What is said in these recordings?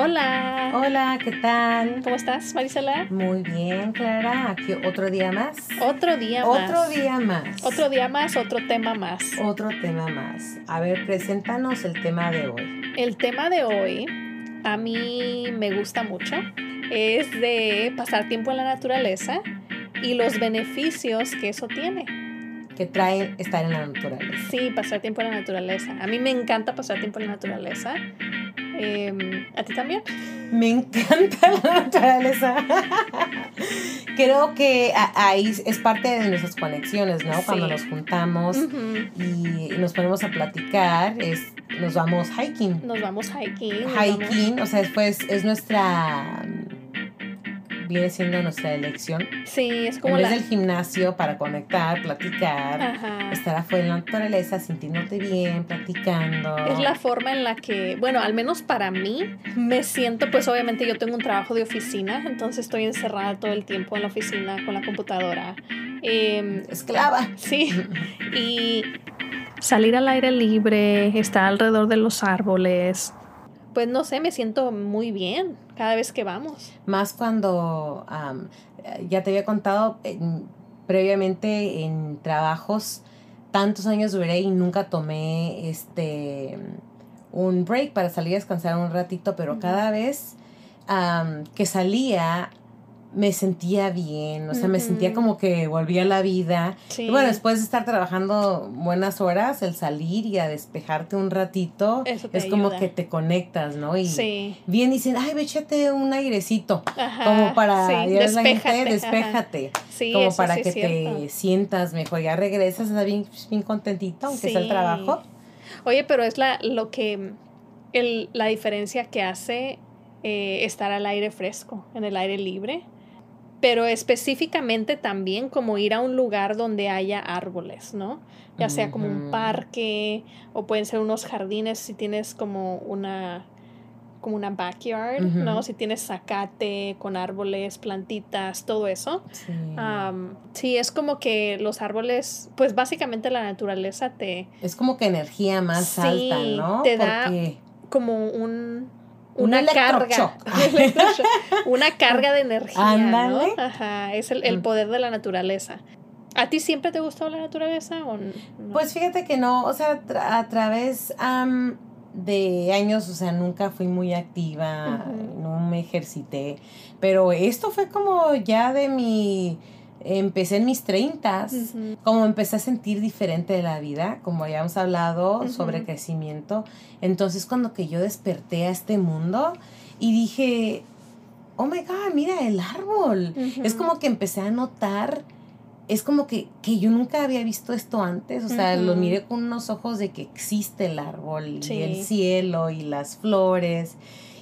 Hola. Hola, ¿qué tal? ¿Cómo estás, Marisela? Muy bien, Clara. Aquí otro día más. Otro día más. Otro día más. Otro día más, otro tema más. Otro tema más. A ver, preséntanos el tema de hoy. El tema de hoy a mí me gusta mucho. Es de pasar tiempo en la naturaleza y los beneficios que eso tiene. Que trae estar en la naturaleza. Sí, pasar tiempo en la naturaleza. A mí me encanta pasar tiempo en la naturaleza. Em, ¿A ti también? Me encanta la naturaleza. Creo que ahí es parte de nuestras conexiones, ¿no? Cuando nos juntamos y nos ponemos a platicar, es, nos vamos hiking. Nos vamos hiking. Hiking, o sea, después es nuestra viene siendo nuestra elección. Sí, es como en vez del gimnasio para conectar, platicar, estar afuera en la naturaleza, sintiéndote bien, platicando. Es la forma en la que, bueno, al menos para mí, me siento, pues obviamente yo tengo un trabajo de oficina, entonces estoy encerrada todo el tiempo en la oficina con la computadora. Em, Esclava. Sí. y salir al aire libre, estar alrededor de los árboles, pues no sé, me siento muy bien cada vez que vamos. Más cuando ya te había contado previamente en trabajos, tantos años duré y nunca tomé este un break para salir a descansar un ratito, pero cada vez que salía me sentía bien, o sea, me sentía como que volvía a la vida. Y bueno, después de estar trabajando buenas horas, el salir y a despejarte un ratito, es como que te conectas, ¿no? Y bien dicen, ay, véchate un airecito, como para, sí, despéjate, despéjate, como para que te sientas mejor, ya regresas, estás bien, bien contentito, aunque sea el trabajo. Oye, pero es la, lo que, el, la diferencia que hace eh, estar al aire fresco, en el aire libre pero específicamente también como ir a un lugar donde haya árboles, ¿no? Ya sea como un parque o pueden ser unos jardines si tienes como una como una backyard, ¿no? Si tienes zacate con árboles, plantitas, todo eso. Sí. sí, es como que los árboles, pues básicamente la naturaleza te... Es como que energía más alta, ¿no? Te da como un una carga. una carga de energía. ¿no? Ajá, es el, mm. poder de la naturaleza. ¿A ti siempre te gustó la naturaleza o no? Pues fíjate que no, o sea, a través de años, o sea, nunca fui muy activa, no me ejercité, pero esto fue como ya de mi empecé en mis treintas, como empecé a sentir diferente de la vida, como habíamos hablado sobre crecimiento. Entonces cuando que yo desperté a este mundo y dije, oh my God, mira el árbol. Es como que empecé a notar, es como que, que yo nunca había visto esto antes, o sea, lo miré con unos ojos de que existe el árbol y el cielo y las flores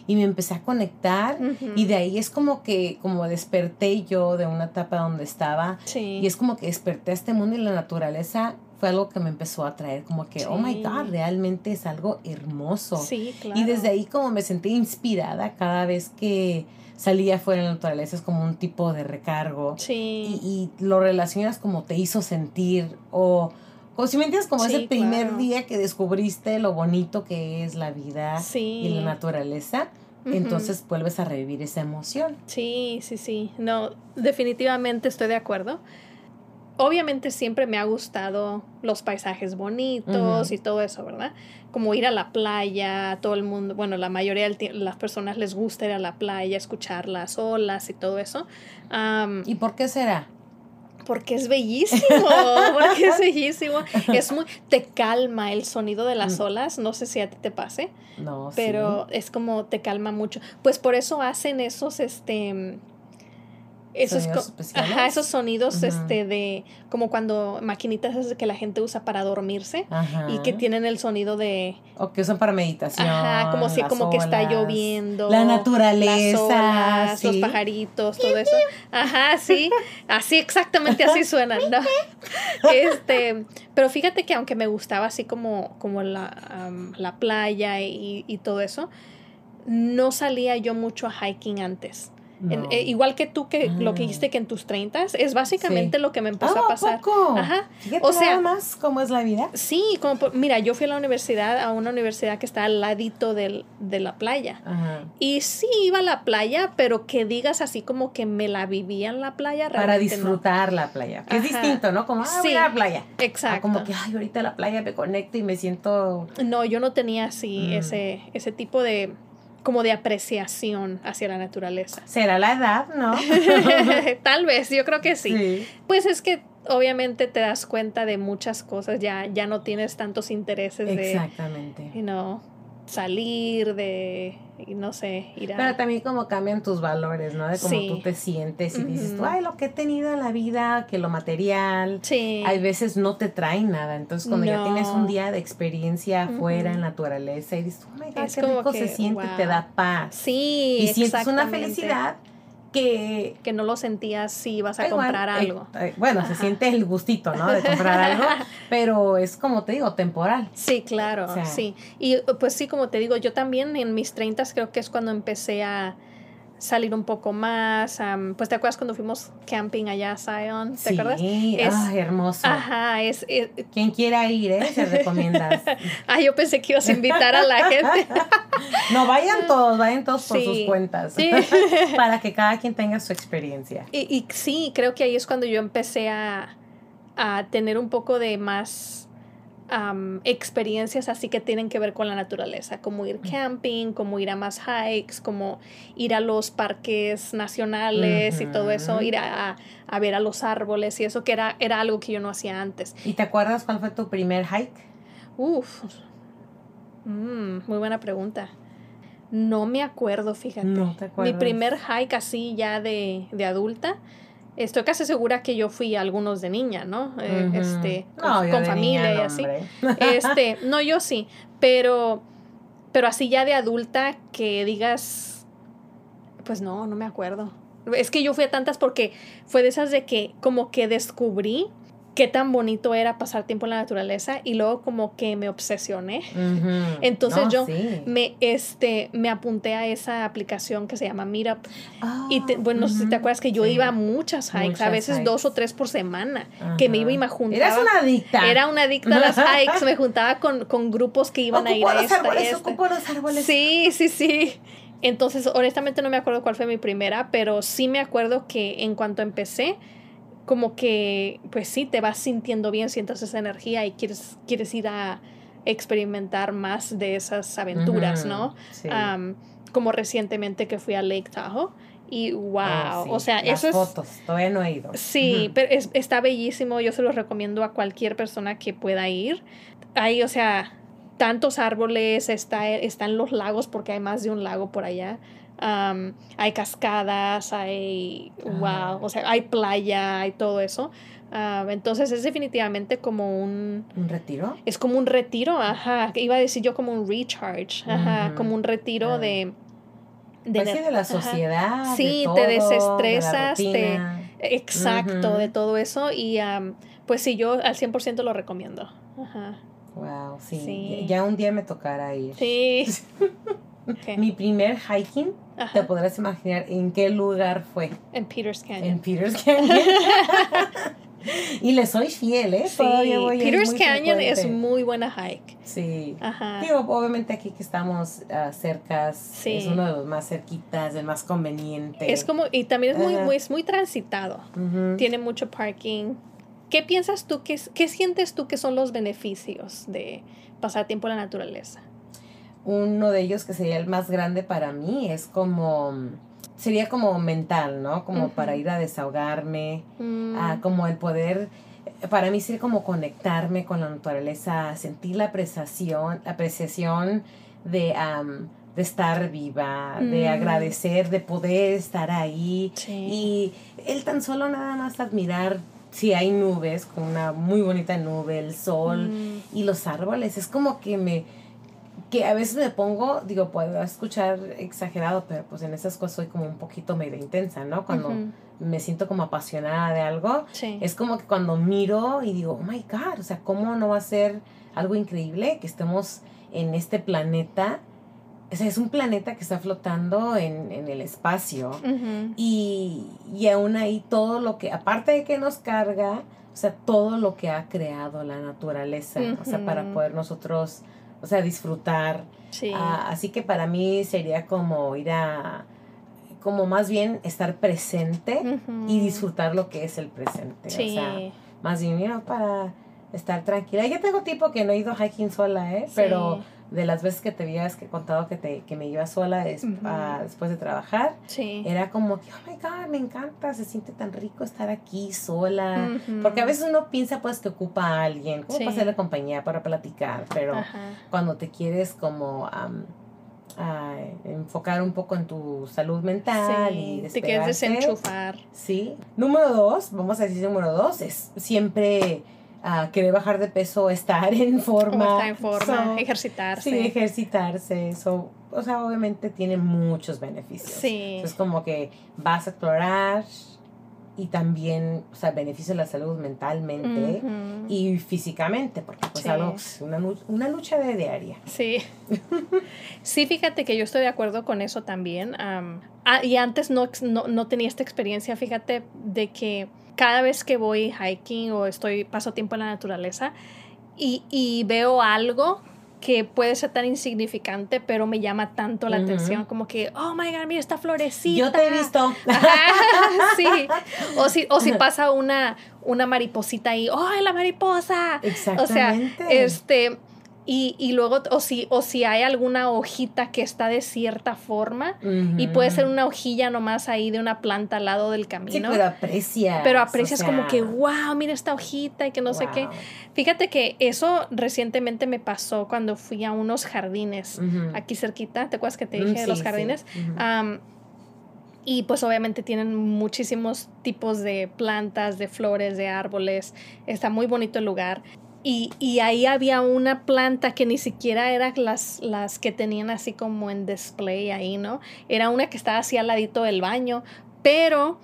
y me empecé a conectar y de ahí es como que como desperté yo de una etapa donde estaba y es como que desperté a este mundo y la naturaleza fue algo que me empezó a traer como que, oh my God, realmente es algo hermoso. Sí, claro. Y desde ahí como me sentí inspirada cada vez que salía fuera de la naturaleza, es como un tipo de recargo. Sí. Y, y lo relacionas como te hizo sentir o... O si me entiendes, como ese primer día que descubriste lo bonito que es la vida y la naturaleza, entonces vuelves a revivir esa emoción. Sí, sí, sí. No, definitivamente estoy de acuerdo. Obviamente siempre me ha gustado los paisajes bonitos y todo eso, ¿verdad? Como ir a la playa, todo el mundo, bueno, la mayoría de las personas les gusta ir a la playa, escuchar las olas y todo eso. ¿Y por qué será? Porque es bellísimo, porque es bellísimo. Es muy, te calma el sonido de las mm. olas, no sé si a ti te pase. No, Pero es como te calma mucho. Pues por eso hacen esos, este, esos, ajá, esos sonidos este de como cuando maquinitas que la gente usa para dormirse y que tienen el sonido de o que usan para meditación ajá como si como que está lloviendo la naturaleza los pajaritos todo eso. ajá sí así exactamente así suenan ¿no? este pero fíjate que aunque me gustaba así como como la, la playa y, y todo eso no salía yo mucho a hiking antes En- eh, igual que tú, que lo que Ah. dijiste que en tus 30 es básicamente Sí. lo que me empezó Ah, a pasar. poco? Ajá. Fíjate O sea- más cómo es la vida. Sí, como por- mira, yo fui a la universidad, a una universidad que está al ladito del, de la playa. Ajá. Y sí iba a la playa, pero que digas así como que me la vivía en la playa. Para no. disfrutar la playa. Que es distinto, ¿no? Como, ah, voy Sí. a la playa. Ah, Exacto. como que, ay, ahorita la playa me conecto y me siento... No, yo no tenía así Mm. ese, ese tipo de como de apreciación hacia la naturaleza. Será la edad, ¿no? Tal vez, yo creo que sí. Pues es que obviamente te das cuenta de muchas cosas, ya, ya no tienes tantos intereses de, Exactamente. you know, salir, de, y no sé, ir a... Pero también como cambian tus valores, ¿no? De cómo Sí. tú te sientes y dices, tú, ay, lo que he tenido en la vida, que lo material, sí. hay veces no te trae nada. Entonces, cuando ya tienes un día de experiencia afuera en naturaleza y dices, oh my God, Es qué como rico que, se siente, te wow. da paz. Sí, y sientes una felicidad que Que no lo sentías si ibas a igual, comprar eh, algo. eh, bueno, se siente el gustito, ¿no? De comprar algo, pero es como te digo, temporal. Sí, claro, O sea. sí. Y pues sí, como te digo, yo también en mis 30 creo que es cuando empecé a salir un poco más. pues te acuerdas cuando fuimos camping allá a Zion, ¿te sí, acuerdas? Es- ay, hermoso. Ajá, es, es- Quien quiera ir, ¿eh? Se recomiendas. Ah, yo pensé que ibas a invitar a la gente. No, vayan todos, vayan todos por sus cuentas. Sí. Para que cada quien tenga su experiencia. Y, y sí, creo que ahí es cuando yo empecé a, a tener un poco de más am, experiencias así que tienen que ver con la naturaleza, como ir camping, como ir a más hikes, como ir a los parques nacionales y todo eso, ir a, a- ver a los árboles y eso que era, era algo que yo no hacía antes. ¿Y te acuerdas cuál fue tu primer hike? Uf, Mm, muy buena pregunta. No me acuerdo, fíjate. No te Mi primer hike así ya de, de adulta. Estoy casi segura que yo fui a algunos de niña, ¿no? Eh. Este, con, No, familia niña, y así. Este, no, yo sí, pero, pero así ya de adulta que digas, pues no, no me acuerdo. Es que yo fui a tantas porque fue de esas de que como que descubrí qué tan bonito era pasar tiempo en la naturaleza y luego como que me obsesioné. Entonces yo sí. Me, este, me apunté a esa aplicación que se llama Meetup. Y te- Ah, bueno, no sé si te acuerdas que yo Sí. iba a muchas hikes, a veces dos o tres por semana, que me iba y me juntaba. Eras una adicta. Era una adicta a las hikes, me juntaba con, con grupos que iban a ir a los esta, árboles, esta. ocupo los árboles. Sí, sí, sí. Entonces, honestamente no me acuerdo cuál fue mi primera, pero sí me acuerdo que en cuanto empecé, como que, pues sí, te vas sintiendo bien, sientes esa energía y quieres, quieres ir a experimentar más de esas aventuras, ¿no? Sí. Am, como recientemente que fui a Lake Tahoe y wow, Oh, sí. o sea, Las eso es... fotos, todavía no he ido. Sí, pero es- está bellísimo. Yo se lo recomiendo a cualquier persona que pueda ir. Hay, o sea, tantos árboles, está, están los lagos, porque hay más de un lago por allá. Am, hay cascadas, hay, Ah. wow, o sea, hay playa, hay todo eso. Entonces es definitivamente como un, ¿Un retiro? es como un retiro, ajá, iba a decir yo como un recharge, ajá, como un retiro Ah. de... Pues sí, de la ajá. sociedad. de Sí, te todo, de la desestresas, te-. Exacto, de todo eso. Y am, pues sí, yo al 100% lo recomiendo. Ajá. Wow, sí. Sí. Ya un día me tocará ir. Sí. Ok. Mi primer hiking, te podrás imaginar en qué lugar fue. En Peters En Canyon. Peters Canyon. y le soy fiel, ¿eh? Sí, voy, es Peters Canyon es frecuente. muy buena hike. Sí. Ajá. Digo, obviamente aquí que estamos ah, cercas, Sí. es uno de los más cerquitas, el más conveniente. Es como, y también es muy, muy, es muy transitado. Tiene mucho parking. ¿Qué piensas tú, que, es- qué sientes tú que son los beneficios de pasar tiempo en la naturaleza? Uno de ellos que sería el más grande para mí es como, sería como mental, ¿no? Como para ir a desahogarme, Mm, ah, como el poder, para mí sería como conectarme con la naturaleza, sentir la apreciación, apreciación de, de estar viva, de Mm. agradecer, de poder estar ahí. sí. Y el tan solo nada más admirar si hay nubes, con una muy bonita nube, el sol Mm, y los árboles. Es como que me, que a veces me pongo, digo, puedo escuchar exagerado, pero pues en esas cosas soy como un poquito medio intensa, ¿no? Cuando me siento como apasionada de algo, sí. es como que cuando miro y digo, oh my God, o sea, ¿cómo no va a ser algo increíble que estemos en este planeta es un planeta que está flotando en, el espacio y, y aún ahí todo lo que, aparte de que nos carga, o sea, todo lo que ha creado la naturaleza, o sea, para poder nosotros, o sea, disfrutar. Ah, así que para mí sería como ir a, como más bien estar presente y disfrutar lo que es el presente. O sea, más bien para estar tranquila. Yo tengo tipo que no he ido hiking sola, ¿eh? Pero de las veces que te habías que contado que, te, que me iba sola después de trabajar, era como que, oh my God, me encanta, se siente tan rico estar aquí sola. Porque a veces uno piensa pues que ocupa a alguien, como para hacerle compañía, para platicar, pero cuando te quieres como... enfocar un poco en tu salud mental y te quieres desenchufar. Sí. Número dos, vamos a decir número dos, es siempre a querer bajar de peso, estar en forma. estar en forma, ejercitarse. Sí, ejercitarse. eso o sea, obviamente tiene muchos beneficios. Sí. Es como que vas a explorar y también, o sea, beneficia la salud mentalmente y físicamente, porque pues algo, una, una lucha de diaria. Sí. sí, fíjate que yo estoy de acuerdo con eso también. ah, y antes no, no, no tenía esta experiencia, fíjate, de que cada vez que voy hiking o estoy, paso tiempo en la naturaleza y, y veo algo que puede ser tan insignificante, pero me llama tanto la atención, como que, oh my god, mira esta florecita. Yo te he visto. sí. O si, o si pasa una, una mariposita ahí, oh, la mariposa. Exactamente. O sea, este, y, y, luego, o si, o si hay alguna hojita que está de cierta forma, y puede ser una hojilla nomás ahí de una planta al lado del camino. Sí, pero aprecias. Pero aprecias como que, wow, mira esta hojita y que no sé qué. Fíjate que eso recientemente me pasó cuando fui a unos jardines aquí cerquita. ¿Te acuerdas que te mm, dije de los jardines? y pues obviamente tienen muchísimos tipos de plantas, de flores, de árboles. Está muy bonito el lugar. Y, y, ahí había una planta que ni siquiera eran las, las que tenían así como en display ahí, ¿no? Era una que estaba así al ladito del baño, pero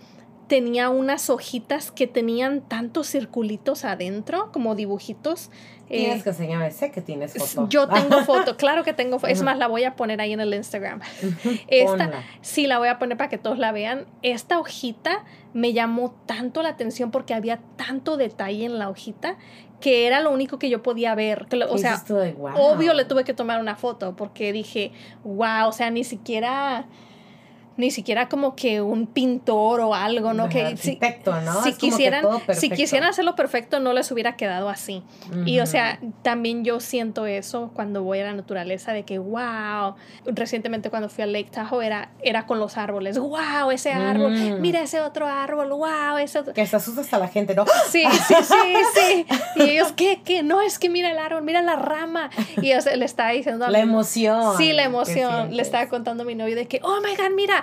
tenía unas hojitas que tenían tantos circulitos adentro, como dibujitos. Tienes eh, que enseñarme, sé que tienes foto. Yo tengo foto, claro que tengo foto. Es más, la voy a poner ahí en el Instagram. Esta, sí, la voy a poner para que todos la vean. Esta hojita me llamó tanto la atención porque había tanto detalle en la hojita que era lo único que yo podía ver. O sea, obvio le tuve que tomar una foto porque dije, wow, o sea, ni siquiera ni siquiera como que un pintor o algo, ¿no? que si, ¿no? Si quisieran, si quisieran hacerlo perfecto, no les hubiera quedado así. Y o sea, también yo siento eso cuando voy a la naturaleza de que, wow, recientemente cuando fui al Lake Tahoe era, era con los árboles, wow, ese árbol, mira ese otro árbol, wow, ese otro. Que se asusta hasta la gente, ¿no? Sí, sí, sí, sí. Y ellos, ¿qué? ¿Qué? No, es que mira el árbol, mira la rama. Y o le estaba diciendo... La emoción. Sí, la emoción. Le estaba contando a mi novio de que, oh my God, mira,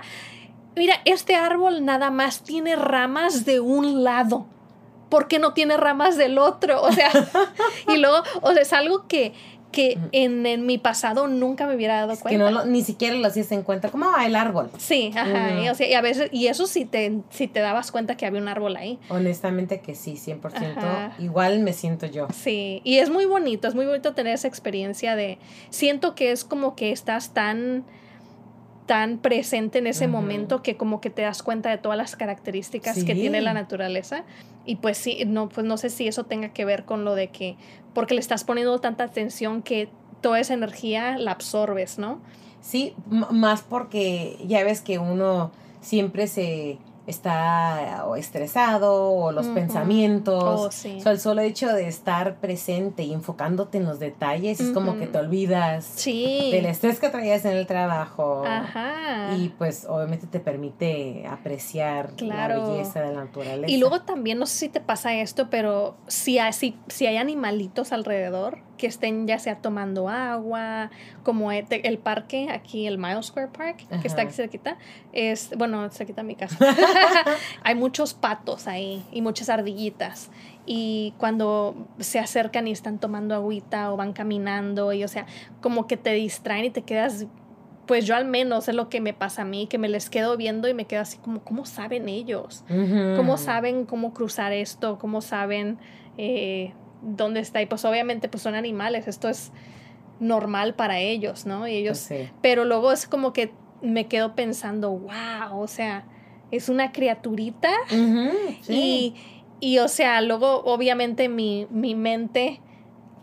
mira, este árbol nada más tiene ramas de un lado. ¿Por qué no tiene ramas del otro? O sea, y luego, o sea, es algo que, que en, mi pasado nunca me hubiera dado cuenta. Que no ni siquiera lo hacías en cuenta, como el árbol. Sí, ajá. y, o sea, y a veces, y eso sí te, si te dabas cuenta que había un árbol ahí. Honestamente que sí, 100%. Igual me siento yo. Sí, y es muy bonito, es muy bonito tener esa experiencia de, siento que es como que estás tan tan presente en ese momento que como que te das cuenta de todas las características que tiene la naturaleza. Y pues sí, no, pues no sé si eso tenga que ver con lo de que, porque le estás poniendo tanta atención que toda esa energía la absorbes, ¿no? Sí, más porque ya ves que uno siempre se está o estresado o los pensamientos. Oh, sí. el solo hecho de estar presente y enfocándote en los detalles es como que te olvidas sí. del estrés que traías en el trabajo. Ajá. Y pues obviamente te permite apreciar la belleza de la naturaleza. Y luego también, no sé si te pasa esto, pero si hay, si, si hay animalitos alrededor, que estén ya sea tomando agua, como e, el parque, aquí el Miles Square Park, que está aquí cerquita, es, bueno, cerquita mi casa. Hay muchos patos ahí y muchas ardillitas. Y cuando se acercan y están tomando agüita o van caminando, y o sea, como que te distraen y te quedas pues yo al menos es lo que me pasa a mí, que me les quedo viendo y me quedo así como, ¿cómo saben ellos? ¿Cómo saben cómo cruzar esto? ¿Cómo saben eh, dónde está. Y pues obviamente pues son animales, esto es normal para ellos, ¿no? Y ellos, Pues sí. pero luego es como que me quedo pensando, wow, o sea, es una criaturita sí. y, y, o sea, luego obviamente mi, mi mente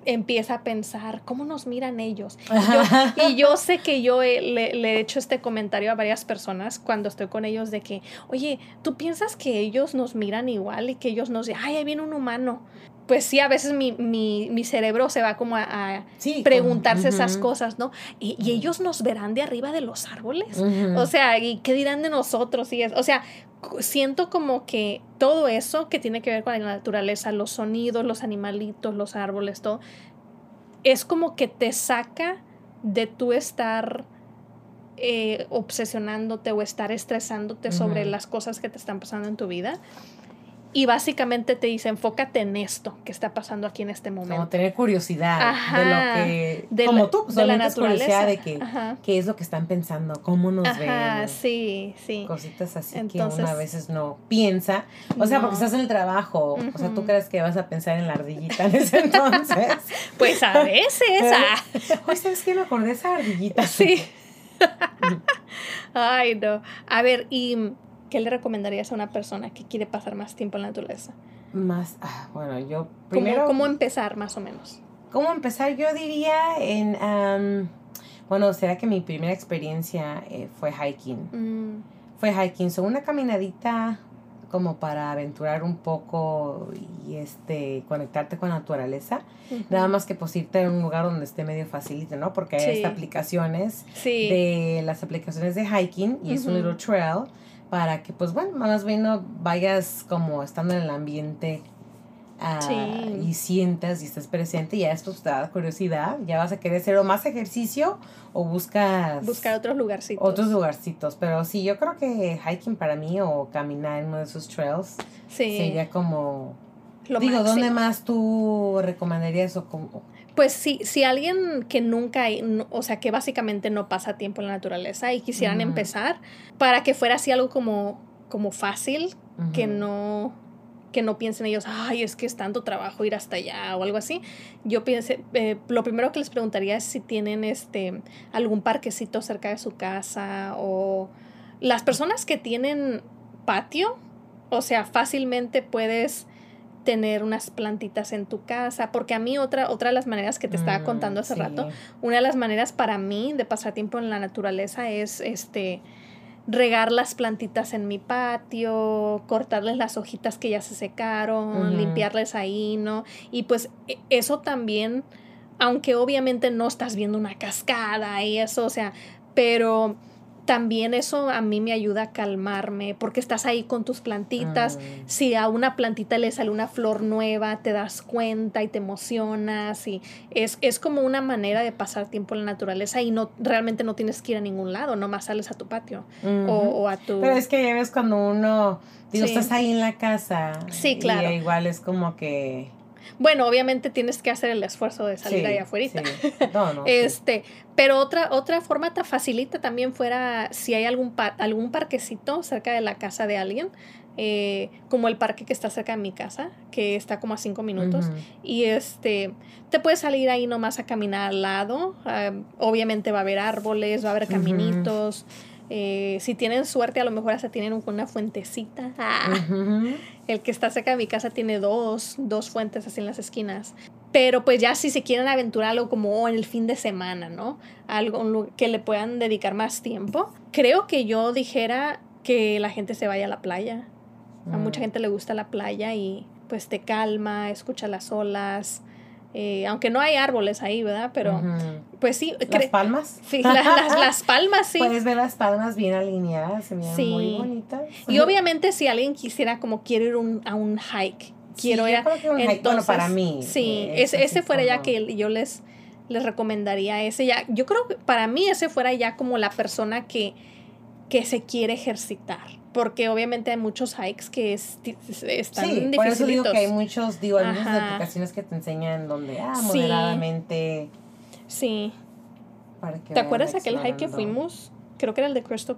empieza a pensar, ¿cómo nos miran ellos? Y yo, y yo sé que yo he- le, le he hecho este comentario a varias personas cuando estoy con ellos de que, oye, ¿tú piensas que ellos nos miran igual y que ellos nos dicen, ay, ahí viene un humano? Pues sí, a veces mi, mi, mi cerebro se va como a, a Sí, preguntarse como- esas cosas, ¿no? Y, y ellos nos verán de arriba de los árboles. O sea, ¿y qué dirán de nosotros? Y es, o sea, siento como que todo eso que tiene que ver con la naturaleza, los sonidos, los animalitos, los árboles, todo, es como que te saca de tú estar eh, obsesionándote o estar estresándote sobre las cosas que te están pasando en tu vida. Y básicamente te dice, enfócate en esto que está pasando aquí en este como momento. tener curiosidad Ajá, de lo que de como la- tú pues, de la es curiosidad de que Ajá. qué es lo que están pensando cómo nos Ajá, ven sí, sí. cositas así que uno a veces no piensa o sea No. porque estás en el trabajo o sea tú crees que vas a pensar en la ardillita en ese entonces Pues a veces, ah. hoy sabes qué me acordé de esa ardillita Sí. Ay, no. A ver, ¿y qué le recomendarías a una persona que quiere pasar más tiempo en la naturaleza? más ah, bueno yo ¿Cómo, primero cómo empezar, más o menos? ¿Cómo empezar? Yo diría en... am, bueno, será que mi primera experiencia eh, fue hiking. Mm, Fue hiking, son una caminadita como para aventurar un poco y este conectarte con la naturaleza. Nada más que pues irte a un lugar donde esté medio facilito, ¿no? Porque hay Sí. estas aplicaciones Sí. de las aplicaciones de hiking y es un little trail para que pues bueno, más bien no vayas como estando en el ambiente ah, Sí. y sientas y estés presente y ya esto te da curiosidad, ya vas a querer hacer o más ejercicio o buscas Buscar otros lugarcitos. otros lugarcitos, pero sí, yo creo que hiking para mí o caminar en uno de esos trails Sí. sería como lo digo, ¿dónde más tú recomendarías o como Pues sí, si alguien que nunca, hay- no- o sea, que básicamente no pasa tiempo en la naturaleza y quisieran empezar, para que fuera así algo como, como fácil, que no que no piensen ellos, ay, es que es tanto trabajo ir hasta allá o algo así. Yo pensé, eh, lo primero que les preguntaría es si tienen este algún parquecito cerca de su casa o las personas que tienen patio, o sea, fácilmente puedes tener unas plantitas en tu casa, porque a mí otra otra de las maneras que te estaba Mm, contando hace sí. rato, una de las maneras para mí de pasar tiempo en la naturaleza es este regar las plantitas en mi patio, cortarles las hojitas que ya se secaron, limpiarles ahí, ¿no? Y pues e- eso también, aunque obviamente no estás viendo una cascada y eso, o sea, pero también eso a mí me ayuda a calmarme porque estás ahí con tus plantitas. Mm. Si a una plantita le sale una flor nueva, te das cuenta y te emocionas y es, es como una manera de pasar tiempo en la naturaleza y no realmente no tienes que ir a ningún lado, nomás sales a tu patio o, o a tu... Pero es que ya ves cuando uno, digo, Sí. estás ahí en la casa. Sí, claro. Y igual es como que... Bueno, obviamente tienes que hacer el esfuerzo de salir sí, allá afuera. sí. No, no. sí. Este, pero otra, otra forma te facilita también fuera si hay algún, par- algún parquecito cerca de la casa de alguien, eh, como el parque que está cerca de mi casa, que está como a cinco minutos. Y este, te puedes salir ahí nomás a caminar al lado. ah, obviamente va a haber árboles, va a haber caminitos. Eh, si tienen suerte, a lo mejor hasta tienen un- una fuentecita. Ah. El que está cerca de mi casa tiene dos, dos fuentes así en las esquinas. Pero pues ya si se quieren aventurar algo como oh, en el fin de semana, ¿no? Algo que le puedan dedicar más tiempo. Creo que yo dijera que la gente se vaya a la playa. A mucha Mm. gente le gusta la playa y pues te calma, escucha las olas. Eh, aunque no hay árboles ahí, ¿verdad? Pero pues sí, Las palmas. sí, la- las, las palmas sí. Puedes ver las palmas bien alineadas, se miran Sí. muy bonitas. y obviamente si alguien quisiera como quiero ir un- a un hike, quiero Sí, ir a- hike, bueno, para mí. Sí, eh, es ese, ese fuera ya que yo les, les recomendaría ese ya. Yo creo que para mí ese fuera ya como la persona que, que se quiere ejercitar. Porque obviamente hay muchos hikes que es- están Sí, por eso digo que hay muchos, digo, hay muchas aplicaciones que te enseñan donde, ah, moderadamente. Sí. Para que ¿Te acuerdas aquel hike que fuimos? Creo que era el de Crystal.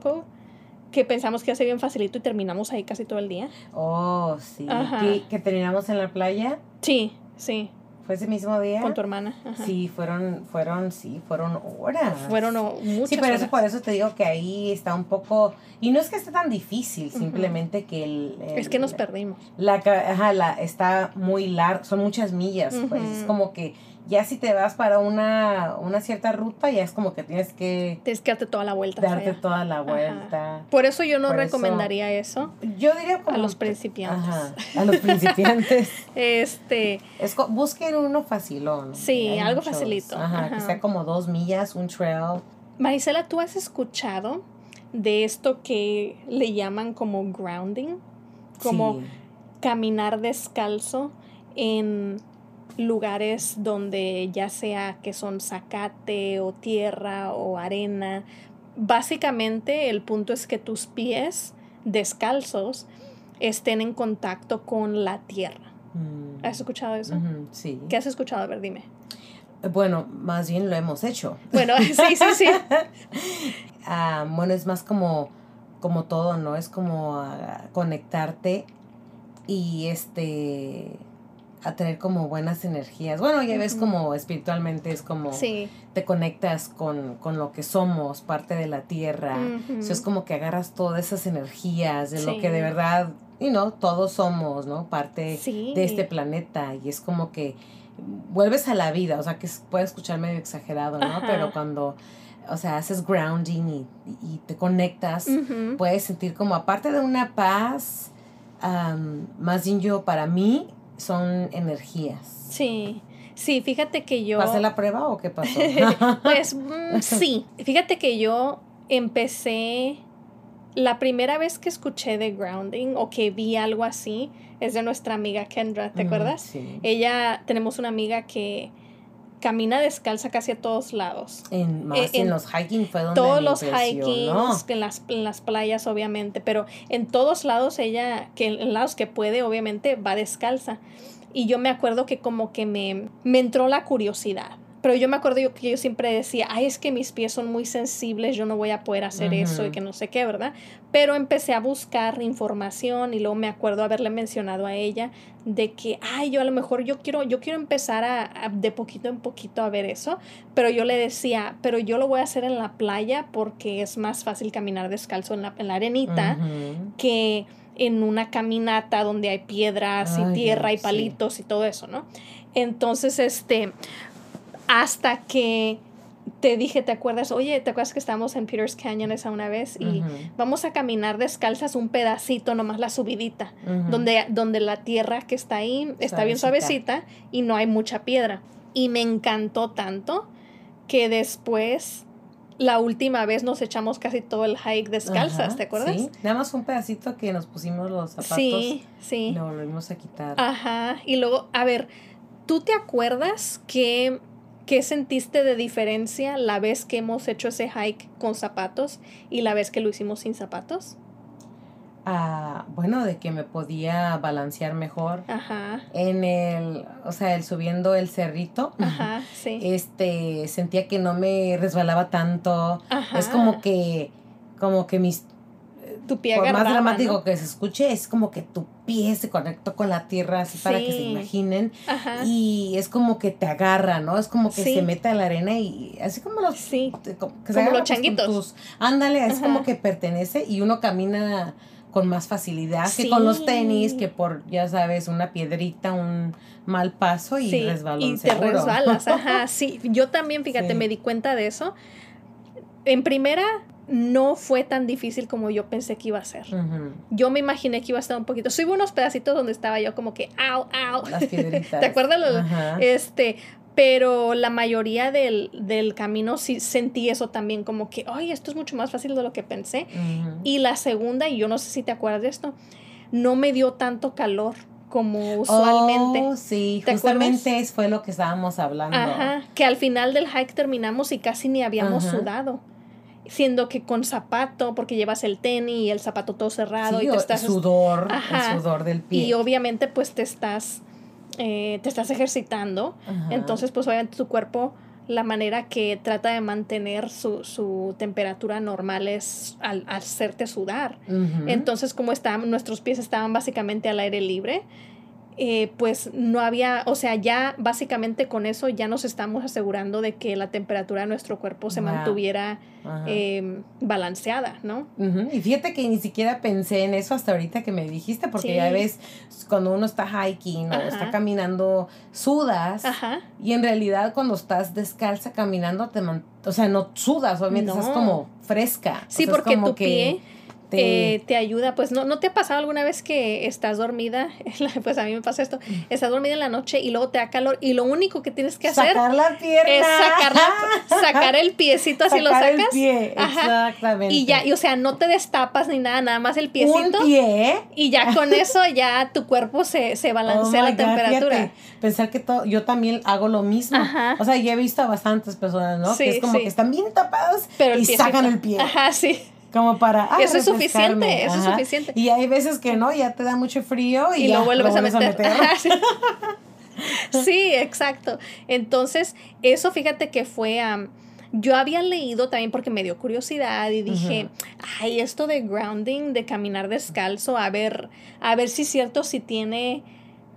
Que pensamos que iba a ser bien facilito y terminamos ahí casi todo el día. Oh, sí. Que, que terminamos en la playa. Sí, sí. ¿Fue ese mismo día? Con tu hermana. Sí, fueron, fueron, sí, fueron horas. Fueron muchas Sí, pero eso por eso te digo que ahí está un poco, y no es que esté tan difícil, simplemente que el, Es que nos perdimos. La, ajá, la, está muy largo, son muchas millas, pues es como que ya si te vas para una, una cierta ruta, ya es como que tienes que... Tienes que darte toda la vuelta. Darte toda la vuelta. Por eso yo no recomendaría eso. Yo diría como... A los principiantes. Ajá, a los principiantes. este... Es, busquen uno facilón. Sí, algo facilito. Ajá, que sea como dos millas, un trail. Marisela, ¿tú has escuchado de esto que le llaman como grounding? Como caminar descalzo en lugares donde ya sea que son zacate o tierra o arena. Básicamente el punto es que tus pies descalzos estén en contacto con la tierra. Mm. ¿Has escuchado eso? sí. ¿Qué has escuchado? A ver, dime. Bueno, más bien lo hemos hecho. Bueno, sí, sí, sí. Ah, bueno, es más como, como todo, ¿no? Es como ah, conectarte y este a tener como buenas energías. Bueno, ya ves como espiritualmente es como te conectas con, con, lo que somos, parte de la tierra. Eso es como que agarras todas esas energías de lo que de verdad, y no, todos somos, ¿no? Parte de este planeta. Y es como que vuelves a la vida, o sea, que puede escuchar medio exagerado, ¿no? Pero cuando o sea, haces grounding y, te conectas, puedes sentir como aparte de una paz, más bien yo para mí son energías. Sí. Sí, fíjate que yo... ¿Pasé la prueba o qué pasó? pues mm, sí. Fíjate que yo empecé... La primera vez que escuché de grounding o que vi algo así es de nuestra amiga Kendra, ¿te acuerdas? Sí. Ella, tenemos una amiga que camina descalza casi a todos lados. En, más en, los hiking fue donde Todos los hikings, en las, en las playas obviamente, pero en todos lados ella, que en lados que puede obviamente va descalza. Y yo me acuerdo que como que me, me entró la curiosidad pero yo me acuerdo yo, que yo siempre decía, ay, es que mis pies son muy sensibles, yo no voy a poder hacer eso y que no sé qué, ¿verdad? Pero empecé a buscar información y luego me acuerdo haberle mencionado a ella de que, ay, yo a lo mejor yo quiero, yo quiero empezar a, de poquito en poquito a ver eso, pero yo le decía, pero yo lo voy a hacer en la playa porque es más fácil caminar descalzo en la, en la arenita que en una caminata donde hay piedras y tierra y palitos y todo eso, ¿no? Entonces, este, hasta que te dije, ¿te acuerdas? Oye, ¿te acuerdas que estábamos en Peters Canyon esa una vez? Y vamos a caminar descalzas un pedacito, nomás la subidita, donde, donde la tierra que está ahí está bien suavecita y no hay mucha piedra. Y me encantó tanto que después, la última vez nos echamos casi todo el hike descalzas, ¿te acuerdas? Sí, nada más un pedacito que nos pusimos los zapatos. Sí, sí. Lo volvimos a quitar. Ajá. Y luego, a ver, ¿tú te acuerdas que ¿Qué sentiste de diferencia la vez que hemos hecho ese hike con zapatos y la vez que lo hicimos sin zapatos? Ah, bueno, de que me podía balancear mejor. Ajá. En el, o sea, el subiendo el cerrito. Ajá, sí. Este, sentía que no me resbalaba tanto. Ajá. Es como que, como que mis tu pie Por más dramático que se escuche, es como que tu pie se conectó con la tierra, así para que se imaginen. Y es como que te agarra, ¿no? Es como que se mete a la arena y así como los... Sí, como, los changuitos. ándale, es como que pertenece y uno camina con más facilidad que con los tenis, que por, ya sabes, una piedrita, un mal paso y sí, Y te resbalas, ajá, sí. Yo también, fíjate, me di cuenta de eso. En primera, no fue tan difícil como yo pensé que iba a ser. Yo me imaginé que iba a estar un poquito. Subí unos pedacitos donde estaba yo como que, au, au. Las piedritas. ¿Te acuerdas? Este, pero la mayoría del, camino sí sentí eso también, como que, ay, esto es mucho más fácil de lo que pensé. Y la segunda, y yo no sé si te acuerdas de esto, no me dio tanto calor como usualmente. Oh, sí, justamente fue lo que estábamos hablando. Ajá, que al final del hike terminamos y casi ni habíamos sudado siendo que con zapato, porque llevas el tenis y el zapato todo cerrado y te estás... sudor, el sudor del pie. Y obviamente pues te estás, eh, te estás ejercitando, entonces pues obviamente tu cuerpo la manera que trata de mantener su, su temperatura normal es al, hacerte sudar. Entonces, como estaban, nuestros pies estaban básicamente al aire libre, eh, pues no había, o sea, ya básicamente con eso ya nos estamos asegurando de que la temperatura de nuestro cuerpo se mantuviera eh, balanceada, ¿no? Y fíjate que ni siquiera pensé en eso hasta ahorita que me dijiste, porque ya ves, cuando uno está hiking o está caminando, sudas, y en realidad cuando estás descalza caminando, te o sea, no sudas, obviamente estás como fresca. Sí, porque tu pie eh, te ayuda, pues no, ¿no te ha pasado alguna vez que estás dormida? Pues a mí me pasa esto, mm. estás dormida en la noche y luego te da calor y lo único que tienes que hacer sacar la pierna. es sacar el piecito así lo sacas. El pie, exactamente. Y ya, y o sea, no te destapas ni nada, nada más el piecito. Un pie. Y ya con eso ya tu cuerpo se, se balancea oh la temperatura. Pensar que todo, yo también hago lo mismo. O sea, ya he visto a bastantes personas, ¿no? que es como que están bien tapados y sacan el pie. Ajá, sí. Como para. eso es suficiente, eso es suficiente. Y hay veces que no, ya te da mucho frío y, lo vuelves, a meter. sí. exacto. Entonces, eso fíjate que fue. yo había leído también porque me dio curiosidad y dije, ay, esto de grounding, de caminar descalzo, a ver, a ver si es cierto, si tiene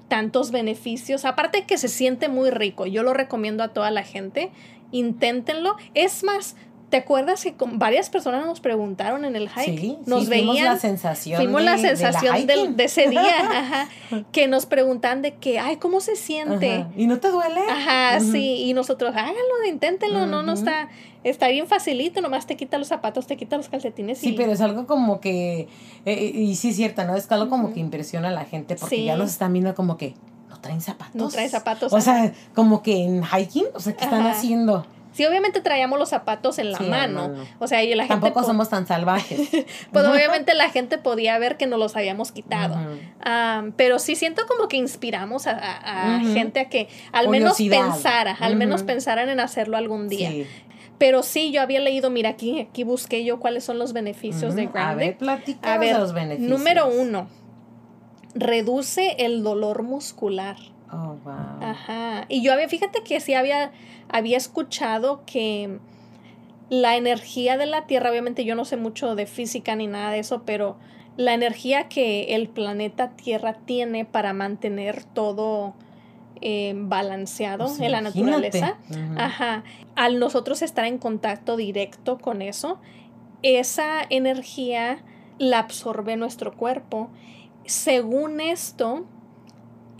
tantos beneficios. Aparte que se siente muy rico, yo lo recomiendo a toda la gente. Inténtenlo. Es más, ¿Te acuerdas que con varias personas nos preguntaron en el hike? Sí, nos veían. la sensación. Fuimos la sensación de, ese día, que nos preguntan de que, ay, ¿cómo se siente? ¿Y no te duele? Ajá, sí. Y nosotros, háganlo, inténtenlo, no, no está, está bien facilito, nomás te quita los zapatos, te quita los calcetines. Sí, pero es algo como que, eh, eh, y sí es cierto, ¿no? Es algo como que impresiona a la gente porque ya nos están viendo como que, no traen zapatos. No traen zapatos. O sea, como que en hiking, o sea, ¿qué están haciendo? Sí, obviamente traíamos los zapatos en la mano. O sea, y la gente. Tampoco somos tan salvajes. pues obviamente la gente podía ver que nos los habíamos quitado. pero sí siento como que inspiramos a, gente a que al menos pensara, al menos pensaran en hacerlo algún día. Pero sí, yo había leído, mira, aquí, aquí busqué yo cuáles son los beneficios de grounding. A ver, a los beneficios. Número uno, reduce el dolor muscular. Oh, wow. Ajá. Y yo había, fíjate que sí había, había escuchado que la energía de la Tierra, obviamente yo no sé mucho de física ni nada de eso, pero la energía que el planeta Tierra tiene para mantener todo eh, balanceado pues en la naturaleza, ajá, al nosotros estar en contacto directo con eso, esa energía la absorbe nuestro cuerpo. Según esto,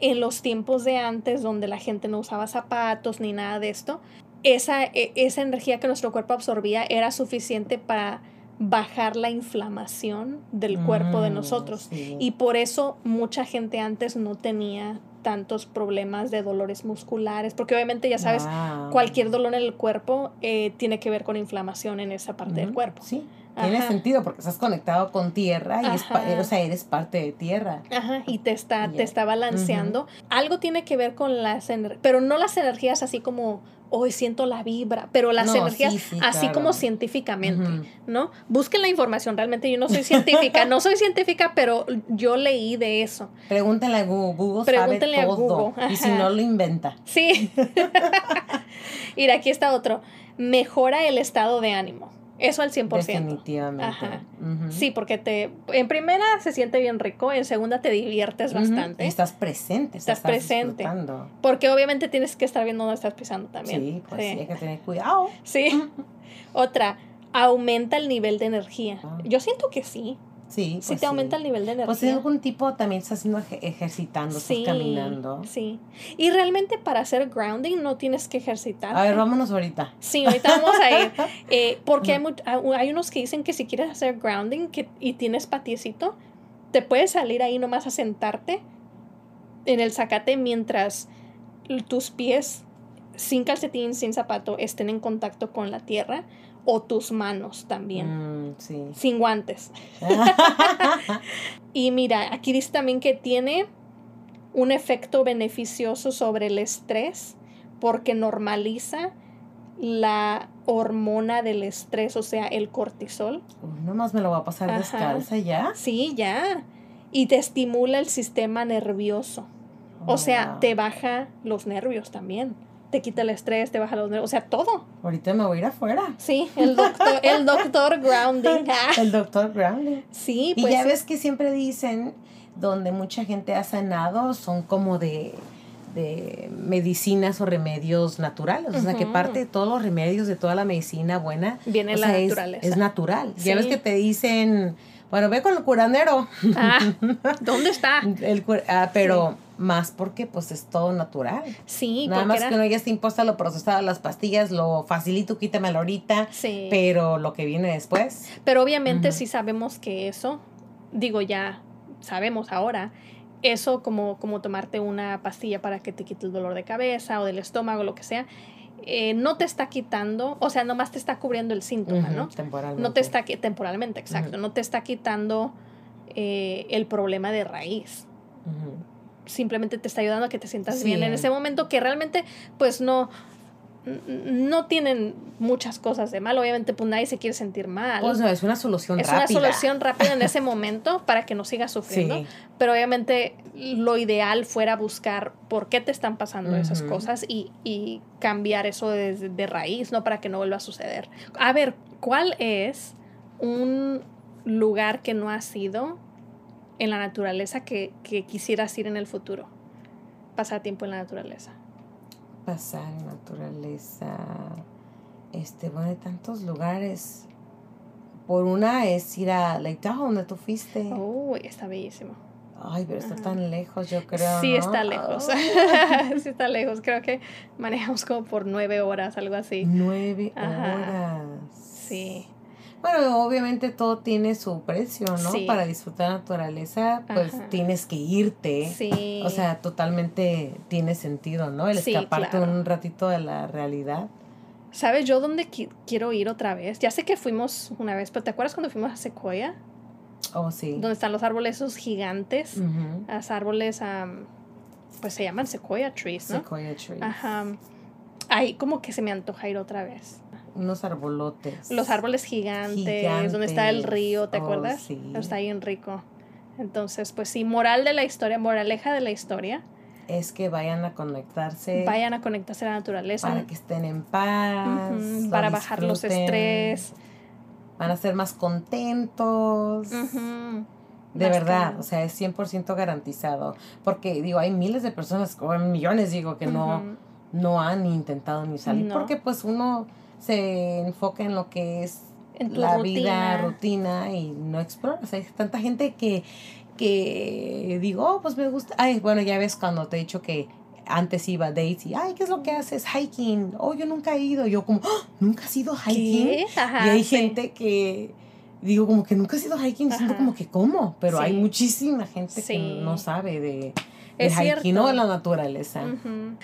en los tiempos de antes, donde la gente no usaba zapatos ni nada de esto, esa, e, esa energía que nuestro cuerpo absorbía era suficiente para bajar la inflamación del cuerpo de mm, nosotros. Y por eso mucha gente antes no tenía tantos problemas de dolores musculares, porque obviamente ya sabes, cualquier dolor en el cuerpo eh, tiene que ver con inflamación en esa parte del cuerpo. Sí. Tiene sentido porque estás conectado con tierra y es, o sea, eres parte de tierra. Ajá, y te está, te está balanceando. Algo tiene que ver con las energías, pero no las energías así como hoy siento la vibra, pero las energías así como científicamente, ¿no? Busquen la información, realmente yo no soy científica, no soy científica, pero yo leí de eso. Pregúntenle a Google, Google Pregúntenle sabe todo, a Google. y si no lo inventa. Sí. Mira, aquí está otro. Mejora el estado de ánimo. Eso al 100%. Definitivamente. Sí, porque te en primera se siente bien rico, en segunda te diviertes bastante. estás presente, estás, presente. Porque obviamente tienes que estar viendo dónde estás pisando también. Sí, pues sí, hay que tener cuidado. Sí. Otra, aumenta el nivel de energía. Ah. Yo siento que sí. Sí. Si pues te aumenta el nivel de energía. Pues si algún tipo también estás haciendo ejercitando, estás caminando. Sí. Y realmente para hacer grounding no tienes que ejercitar. A ver, vámonos ahorita. Sí, ahorita vamos a ir. Eh, porque hay, hay, unos que dicen que si quieres hacer grounding que, y tienes patiecito, te puedes salir ahí nomás a sentarte en el zacate mientras tus pies sin calcetín, sin zapato, estén en contacto con la tierra o tus manos también. Mm, sí. Sin guantes. y mira, aquí dice también que tiene un efecto beneficioso sobre el estrés porque normaliza la hormona del estrés, o sea, el cortisol. nomás me lo va a pasar descalza ya. Sí, ya. Y te estimula el sistema nervioso. o sea, oh, te baja los nervios también te quita el estrés, te baja los nervios, o sea, todo. Ahorita me voy a ir afuera. Sí, el doctor, el doctor grounding. el doctor grounding. Sí, pues. Y ya ves que siempre dicen donde mucha gente ha sanado son como de, de medicinas o remedios naturales. O sea, que parte de todos los remedios, de toda la medicina buena, viene la naturaleza. Es, natural. Ya ves que te dicen, bueno, ve con el curanero. Ah, ¿dónde está? el, ah, pero más porque pues es todo natural. Sí, Nada más que no ya está impuesta lo procesado, las pastillas, lo facilito, quítamelo ahorita. Sí. Pero lo que viene después. Pero obviamente sí sabemos que eso, digo ya, sabemos ahora, eso como, como tomarte una pastilla para que te quite el dolor de cabeza o del estómago, lo que sea, eh, no te está quitando, o sea, nomás te está cubriendo el síntoma, ¿no? Temporalmente. No te está, temporalmente, exacto, no te está quitando eh, el problema de raíz simplemente te está ayudando a que te sientas bien en ese momento que realmente pues no no tienen muchas cosas de mal. Obviamente, pues nadie se quiere sentir mal. O sea, es una solución rápida. Es una solución rápida en ese momento para que no sigas sufriendo. Pero obviamente lo ideal fuera buscar por qué te están pasando esas cosas y, y cambiar eso de, de, raíz, ¿no? Para que no vuelva a suceder. A ver, ¿cuál es un lugar que no ha sido en la naturaleza que, que quisieras ir en el futuro? Pasar tiempo en la naturaleza. Pasar en naturaleza. Este, bueno, hay tantos lugares. Por una es ir a Lake Tahoe, donde tú fuiste. Uy, está bellísimo. Ay, pero está tan lejos, yo creo. Sí, está lejos. sí, está lejos. Creo que manejamos como por nueve horas, algo así. Nueve horas. Sí. Bueno, obviamente todo tiene su precio, ¿no? Para disfrutar la naturaleza, pues tienes que irte. Sí. O sea, totalmente tiene sentido, ¿no? El escaparte un ratito de la realidad. ¿Sabes yo dónde quiero ir otra vez? Ya sé que fuimos una vez, pero ¿te acuerdas cuando fuimos a Sequoia? Oh, sí. Donde están los árboles esos gigantes. Los árboles, pues se llaman Sequoia trees, ¿no? Sequoia trees. Ajá. Ahí como que se me antoja ir otra vez unos arbolotes. Los árboles gigantes, donde está el río, ¿te oh, acuerdas? Sí. Está bien rico. Entonces, pues sí, moral de la historia, moraleja de la historia. Es que vayan a conectarse. Vayan a conectarse a la naturaleza. Para que estén en paz. para bajar los estrés. Van a ser más contentos. De verdad, o sea, es 100% garantizado. Porque, digo, hay miles de personas, o millones, digo, que no, no han intentado ni salir. Porque, pues, uno se enfoca en lo que es la vida, rutina y no explora. O sea, hay tanta gente que, que digo, oh, pues me gusta. Ay, bueno, ya ves cuando te he dicho que antes iba a Daisy, ay, ¿qué es lo que haces? Hiking. Oh, yo nunca he ido. Yo como, oh, ¿nunca has ido hiking? y hay gente que digo como que nunca has ido hiking, siento como que cómo, pero hay muchísima gente que no sabe de es hiking o la naturaleza.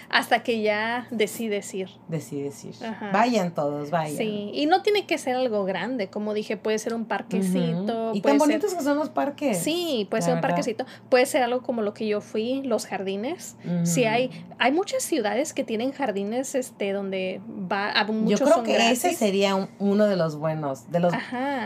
Hasta que ya decides ir. Decides ir. Vayan todos, vayan. Sí, y no tiene que ser algo grande, como dije, puede ser un parquecito. Y tan bonitos que son los parques. Sí, puede ser un parquecito. Puede ser algo como lo que yo fui, los jardines. Sí, hay, hay muchas ciudades que tienen jardines este, donde va a muchos Yo creo que ese sería uno de los buenos. De los,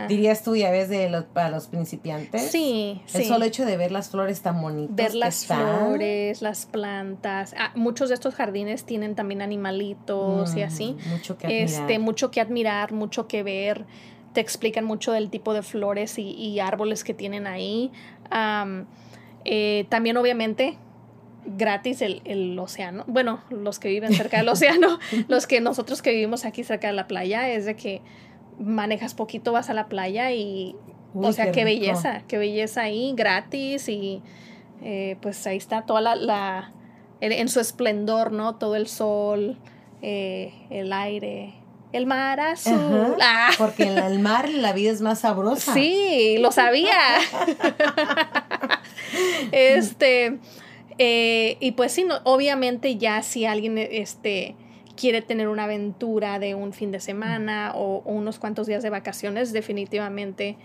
dirías tú, ya ves, de los, para los principiantes. Sí, El solo hecho de ver las flores tan bonitas. Ver las flores las plantas. Ah, muchos de estos jardines tienen también animalitos y mm, así. Mucho que admirar. Este, mucho que admirar, mucho que ver. Te explican mucho del tipo de flores y, árboles que tienen ahí. Eh, también, obviamente, gratis el, el, océano. Bueno, los que viven cerca del océano, los que nosotros que vivimos aquí cerca de la playa, es de que manejas poquito, vas a la playa y, o sea, qué belleza, qué belleza ahí, gratis y eh, pues ahí está toda la, en su esplendor, ¿no? Todo el sol, eh, el aire, el mar azul. Ah. Porque en el mar la vida es más sabrosa. Sí, lo sabía. este, eh, y pues sí, obviamente ya si alguien este, quiere tener una aventura de un fin de semana o, unos cuantos días de vacaciones, definitivamente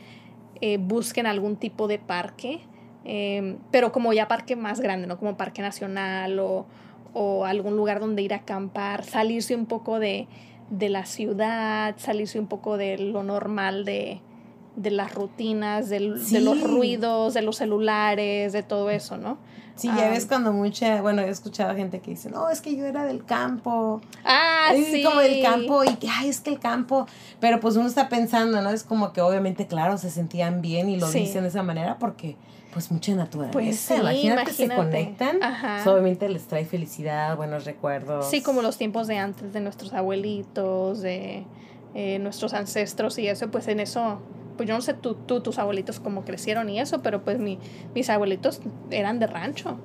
busquen algún tipo de parque Em, pero como ya parque más grande, ¿no? Como parque nacional o, o algún lugar donde ir a acampar, salirse un poco de, de, la ciudad, salirse un poco de lo normal de, de las rutinas, de los ruidos, de los celulares, de todo eso, ¿no? Sí, ya ves cuando mucha, bueno, he escuchado gente que dice, no, es que yo era del campo. Ah, sí. Como del campo y, ay, es que el campo, pero pues uno está pensando, ¿no? Es como que obviamente, claro, se sentían bien y lo dicen de esa manera porque pues mucha naturaleza. Pues sí, imagínate, se conectan. obviamente les trae felicidad, buenos recuerdos. Sí, como los tiempos de antes de nuestros abuelitos, de eh, nuestros ancestros y eso, pues en eso pues yo no sé tú, tú, tus abuelitos cómo crecieron y eso, pero pues mi, mis abuelitos eran de rancho.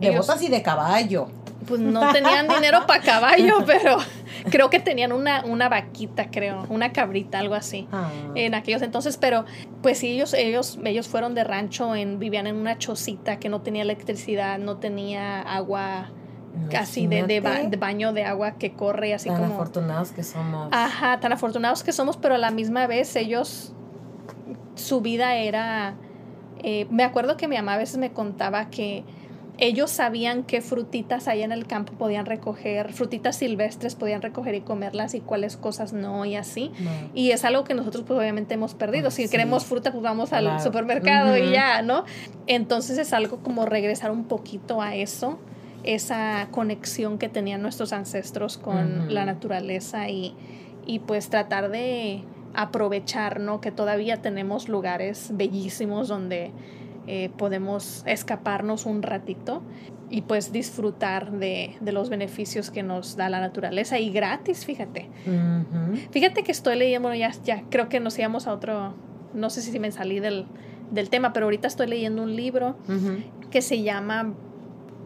De botas y de caballo. Pues no tenían dinero para caballo, pero creo que tenían una, una vaquita, creo, una cabrita, algo así, ah. en aquellos entonces, pero pues sí, ellos, ellos, ellos fueron de rancho, en, vivían en una chocita que no tenía electricidad, no tenía agua casi de, de, baño de agua que corre, así como... Tan afortunados que somos. Ajá, tan afortunados que somos, pero a la misma vez ellos su vida era... Eh, me acuerdo que mi mamá a veces me contaba que ellos sabían qué frutitas hay en el campo podían recoger, frutitas silvestres podían recoger y comerlas y cuáles cosas no y así. Y es algo que nosotros pues obviamente hemos perdido. Si queremos fruta pues vamos al supermercado y ya, ¿no? Entonces es algo como regresar un poquito a eso, esa conexión que tenían nuestros ancestros con la naturaleza y, y pues tratar de aprovechar, ¿no? Que todavía tenemos lugares bellísimos donde eh, podemos escaparnos un ratito y pues disfrutar de, los beneficios que nos da la naturaleza y gratis, fíjate. Fíjate que estoy leyendo, ya, ya creo que nos íbamos a otro, no sé si me salí del, tema, pero ahorita estoy leyendo un libro que se llama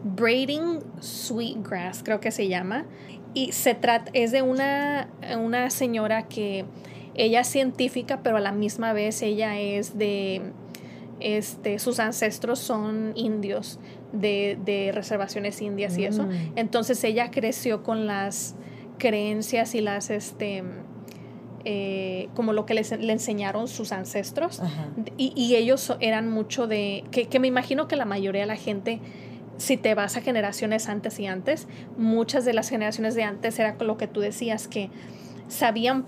Braiding Sweetgrass, creo que se llama. Y se trata, es de una, una señora que ella es científica, pero a la misma vez ella es de, este, sus ancestros son indios de, reservaciones indias y eso. Mm. Entonces ella creció con las creencias y las, este, eh, como lo que les, le enseñaron sus ancestros. Y, y, ellos eran mucho de, que, que me imagino que la mayoría de la gente si te vas a generaciones antes y antes, muchas de las generaciones de antes era lo que tú decías, que sabían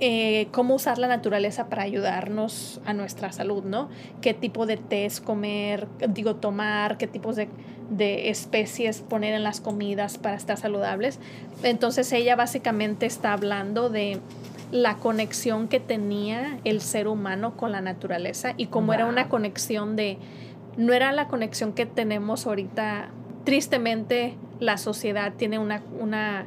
eh, cómo usar la naturaleza para ayudarnos a nuestra salud, ¿no? Qué tipo de tés comer, digo, tomar, qué tipos de, de especies poner en las comidas para estar saludables. Entonces ella básicamente está hablando de la conexión que tenía el ser humano con la naturaleza y cómo era una conexión de, no era la conexión que tenemos ahorita. Tristemente, la sociedad tiene una, una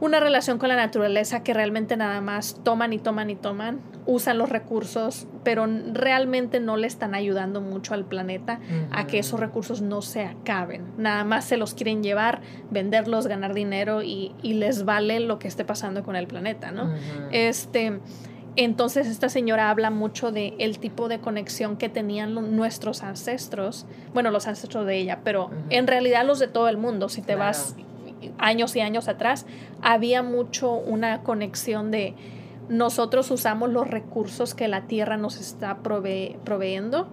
una relación con la naturaleza que realmente nada más toman y toman y toman, usan los recursos, pero realmente no le están ayudando mucho al planeta a que esos recursos no se acaben. Nada más se los quieren llevar, venderlos, ganar dinero y, les vale lo que esté pasando con el planeta, ¿no? Este. Entonces esta señora habla mucho de el tipo de conexión que tenían nuestros ancestros, bueno, los ancestros de ella, pero en realidad los de todo el mundo, si te vas años y años atrás, había mucho una conexión de nosotros usamos los recursos que la tierra nos está proveyendo,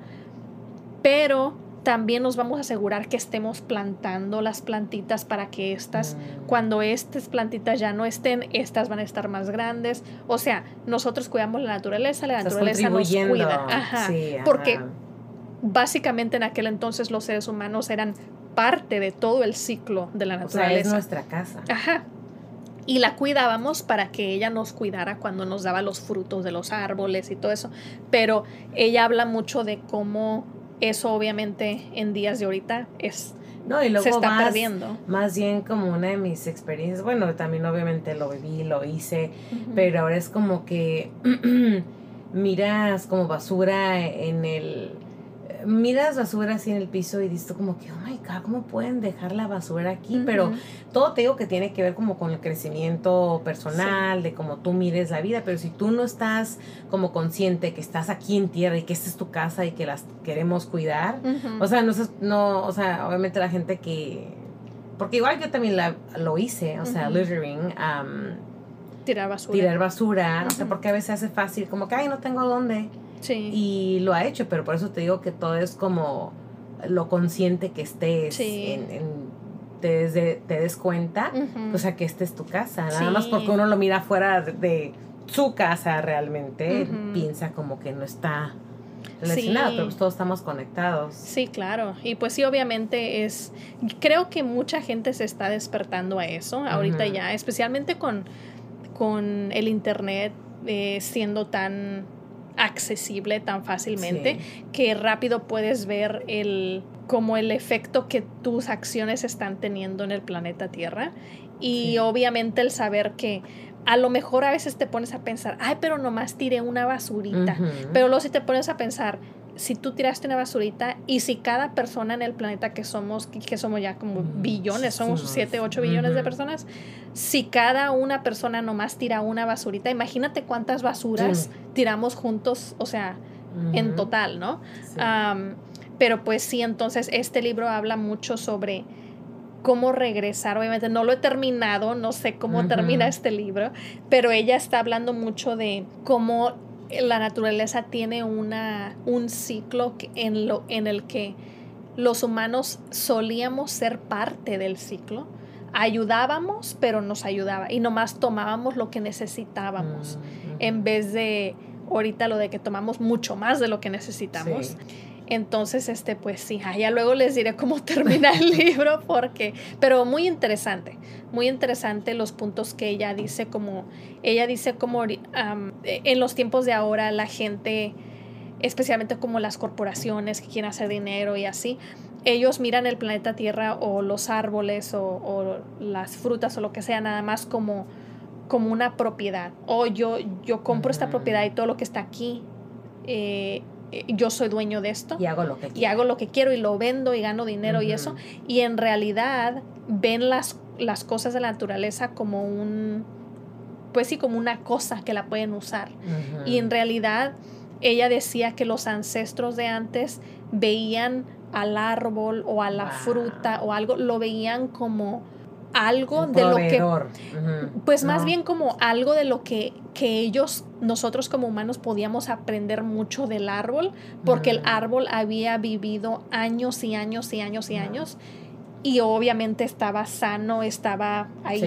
pero también nos vamos a asegurar que estemos plantando las plantitas para que estas, mm. cuando estas plantitas ya no estén, estas van a estar más grandes. O sea, nosotros cuidamos la naturaleza, la naturaleza nos cuida. Ajá, Porque básicamente en aquel entonces los seres humanos eran parte de todo el ciclo de la naturaleza. O sea, es nuestra casa. Ajá. Y la cuidábamos para que ella nos cuidara cuando nos daba los frutos de los árboles y todo eso. Pero ella habla mucho de cómo eso obviamente en días de ahorita es... No, y luego se está perdiendo. Más bien como una de mis experiencias, bueno, también obviamente lo viví, lo hice, pero ahora es como que miras como basura en el miras basura así en el piso y dices como que, oh my God, ¿cómo pueden dejar la basura aquí? Pero todo te digo que tiene que ver como con el crecimiento personal, de cómo tú mires la vida, pero si tú no estás como consciente que estás aquí en tierra y que esta es tu casa y que las queremos cuidar, o sea, no, no, o sea, obviamente la gente que, porque igual yo también la, lo hice, o sea, littering, tirar basura. Tirar basura, o sea, porque a veces hace fácil, como que, ay, no tengo dónde. Y lo ha hecho, pero por eso te digo que todo es como lo consciente que estés en, te, des, te des cuenta, o sea, que esta es tu casa. Nada más porque uno lo mira fuera de, su casa realmente, piensa como que no está relacionado, pero pues todos estamos conectados. Sí, claro. Y pues sí, obviamente es, creo que mucha gente se está despertando a eso ahorita ya, especialmente con, con el Internet eh, siendo tan accesible tan fácilmente que rápido puedes ver el como el efecto que tus acciones están teniendo en el planeta Tierra. Y obviamente el saber que a lo mejor a veces te pones a pensar, ay, pero nomás tiré una basurita. Pero luego si te pones a pensar, si tú tiraste una basurita y si cada persona en el planeta que somos, que somos ya como mm, billones, somos 7, 8 billones de personas, si cada una persona nomás tira una basurita, imagínate cuántas basuras tiramos juntos, o sea, en total, ¿no? pero pues sí, entonces este libro habla mucho sobre cómo regresar. Obviamente no lo he terminado, no sé cómo termina este libro, pero ella está hablando mucho de cómo la naturaleza tiene una, un ciclo en, lo, en el que los humanos solíamos ser parte del ciclo. Ayudábamos, pero nos ayudaba y nomás tomábamos lo que necesitábamos mm, en vez de ahorita lo de que tomamos mucho más de lo que necesitamos. Entonces, este, pues sí, ya luego les diré cómo termina el libro, porque, pero muy interesante, muy interesante los puntos que ella dice, como, ella dice como en los tiempos de ahora la gente, especialmente como las corporaciones que quieren hacer dinero y así, ellos miran el planeta Tierra o los árboles o, las frutas o lo que sea, nada más como, como una propiedad. O yo, yo compro esta propiedad y todo lo que está aquí. Eh, yo soy dueño de esto. Y hago lo que quiero. Y hago lo que quiero y lo vendo y gano dinero y eso. Y en realidad ven las, las cosas de la naturaleza como un, pues sí, como una cosa que la pueden usar. Y en realidad ella decía que los ancestros de antes veían al árbol o a la fruta o algo, lo veían como algo de lo que pues más bien como algo de lo que, que ellos nosotros como humanos podíamos aprender mucho del árbol porque el árbol había vivido años y años y años y años y obviamente estaba sano, estaba ahí,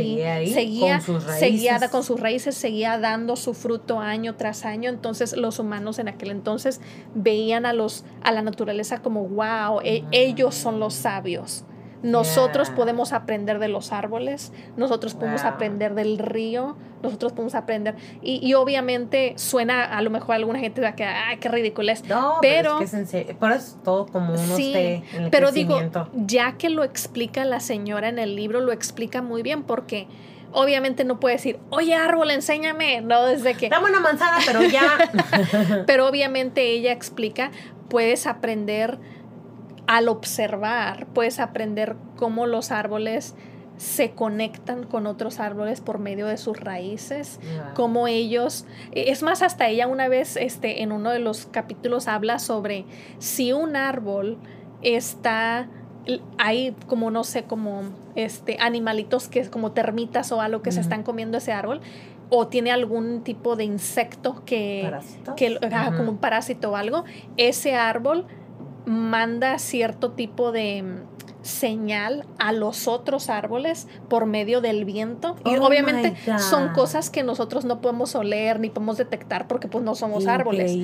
seguía, con sus seguía con sus raíces, seguía dando su fruto año tras año. Entonces los humanos en aquel entonces veían a los a la naturaleza como wow, e, ellos son los sabios. Nosotros podemos aprender de los árboles, nosotros podemos aprender del río, nosotros podemos aprender. Y, obviamente suena, a lo mejor alguna gente va a quedar, ¡ay, qué ridículo es! No, pero, es, que es es todo como uno sí, Pero digo, ya que lo explica la señora en el libro, lo explica muy bien porque obviamente no puede decir, oye árbol, enséñame, no desde que... Dame una manzana, pero ya... pero obviamente ella explica, puedes aprender al observar puedes aprender cómo los árboles se conectan con otros árboles por medio de sus raíces, cómo ellos, e, es más, hasta ella una vez este, en uno de los capítulos habla sobre si un árbol está, hay como no sé, como este, animalitos que como termitas o algo que se están comiendo ese árbol, o tiene algún tipo de insecto que, que como un parásito o algo, ese árbol manda cierto tipo de mm, señal a los otros árboles por medio del viento. y oh obviamente son cosas que nosotros no podemos oler ni podemos detectar porque pues no somos árboles.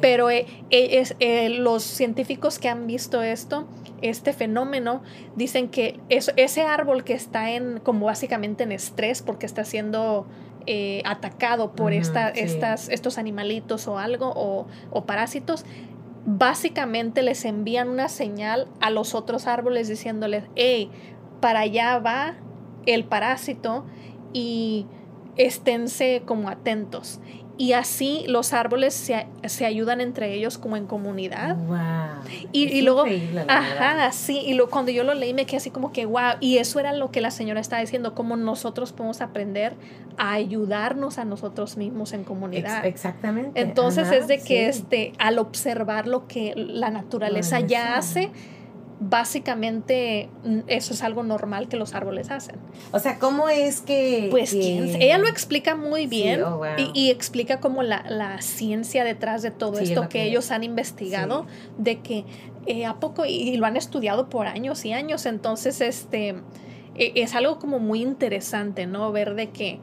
Pero eh, eh, es, eh, los científicos que han visto esto, este fenómeno, dicen que ese árbol que está en como básicamente en estrés porque está siendo atacado por esta, estas, estos animalitos o algo o, o parásitos, básicamente les envían una señal a los otros árboles diciéndoles, hey, para allá va el parásito y esténse como atentos. Y así los árboles se, ayudan entre ellos como en comunidad. Wow. Y, luego, ajá, sí, y lo, cuando yo lo leí me quedé así como que, wow, y eso era lo que la señora estaba diciendo, cómo nosotros podemos aprender a ayudarnos a nosotros mismos en comunidad. exactamente. Entonces es de que este, al observar lo que la naturaleza ya hace, básicamente mm, eso es algo normal que los árboles hacen. O sea, ¿cómo es que...? Pues ella lo explica muy bien oh, y, explica como la, ciencia detrás de todo esto que, ellos han investigado, de que eh, a poco, y, lo han estudiado por años y años, entonces este, e, es algo como muy interesante, ¿no? Ver de que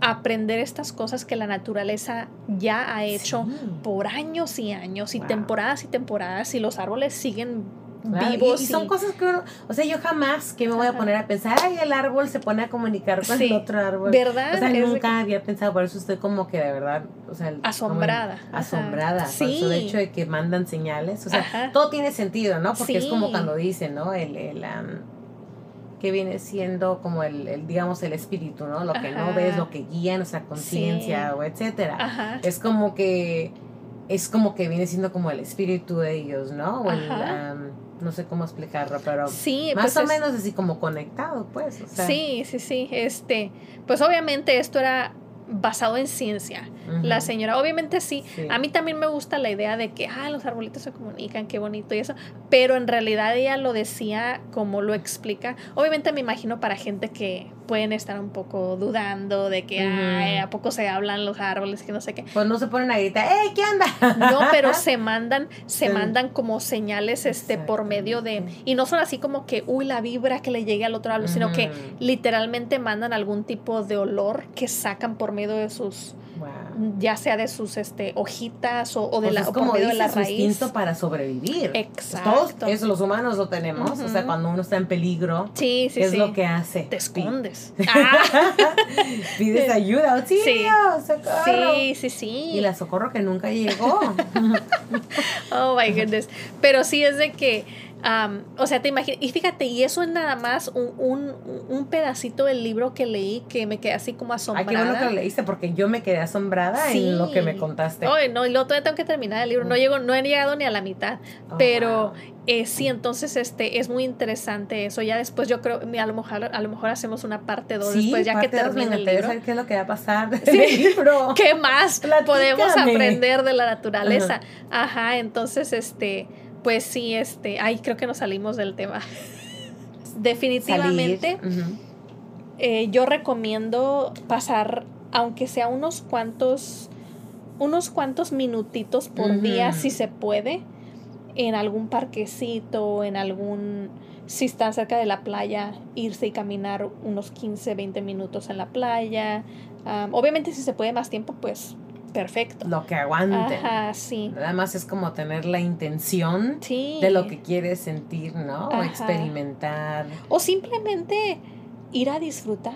aprender estas cosas que la naturaleza ya ha hecho por años y años y temporadas y temporadas y los árboles siguen vivos. Y, son cosas que uno, o sea, yo jamás que me voy a poner a pensar, ay, el árbol se pone a comunicar con el otro árbol. ¿Verdad? O sea, nunca había pensado, por eso estoy como que de verdad, o sea, asombrada. asombrada. Por eso de hecho de que mandan señales, o sea, todo tiene sentido, ¿no? Porque es como cuando dicen, ¿no? El, el que viene siendo como el, digamos, el espíritu, ¿no? Lo que no ves, lo que guía nuestra conciencia, o etcétera. Es como que, es como que viene siendo como el espíritu de ellos, ¿no? O el, no sé cómo explicarlo, pero sí, más pues o menos así como conectado, pues. Sí, sí, sí. Este, pues obviamente esto era basado en ciencia. La señora, obviamente sí. A mí también me gusta la idea de que, ah, los arbolitos se comunican, qué bonito y eso. Pero en realidad ella lo decía como lo explica. Obviamente me imagino para gente que pueden estar un poco dudando de que, ay, ¿a poco se hablan los árboles? Que no sé qué. Pues no se ponen a gritar, ¡Ey, qué onda! No, pero se mandan, se mandan como señales este por medio de. Y no son así como que, uy, la vibra que le llegue al otro árbol, sino que literalmente mandan algún tipo de olor que sacan por medio de sus ya sea de sus este, hojitas o, de pues la, como de la raíz. instinto para sobrevivir. Exacto. Todos eso los humanos lo tenemos. O sea, cuando uno está en peligro, sí, sí, es lo que hace. Te escondes. Pides ayuda. Auxilio, socorro. Sí, sí, sí. Y la socorro que nunca llegó. oh my goodness. Pero sí es de que o sea, te imaginas, y fíjate, y eso es nada más un, un, un, pedacito del libro que leí que me quedé así como asombrada. Ay, qué bueno que lo leíste porque yo me quedé asombrada en lo que me contaste. Oye, no, y luego todavía tengo que terminar el libro, no, llego, no he llegado ni a la mitad, oh, pero eh, sí, entonces este, es muy interesante eso. Ya después yo creo, a lo mejor, a lo mejor hacemos una parte 2 después ya que termine el libro. qué es lo que va a pasar libro. ¿Qué más podemos aprender de la naturaleza? Ajá, entonces este pues sí, este, ay, creo que nos salimos del tema. Definitivamente, eh, yo recomiendo pasar, aunque sea unos cuantos, unos cuantos minutitos por día, si se puede, en algún parquecito, en algún, si están cerca de la playa, irse y caminar unos 15, 20 minutos en la playa. obviamente si se puede más tiempo, pues perfecto. Lo que aguante. Ajá, sí. Nada más es como tener la intención de lo que quieres sentir, ¿no? O experimentar. O simplemente ir a disfrutar,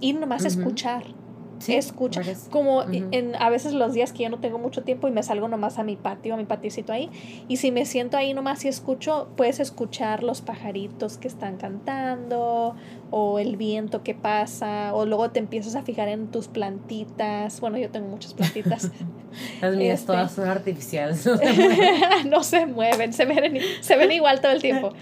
ir nomás a escuchar. Sí, escucha. Como en, a veces los días que yo no tengo mucho tiempo y me salgo nomás a mi patio, a mi patiocito ahí, y si me siento ahí nomás y escucho, puedes escuchar los pajaritos que están cantando, o el viento que pasa, o luego te empiezas a fijar en tus plantitas. Bueno, yo tengo muchas plantitas. Las mías este, todas son artificiales, no se mueven. se ven, se ven igual todo el tiempo.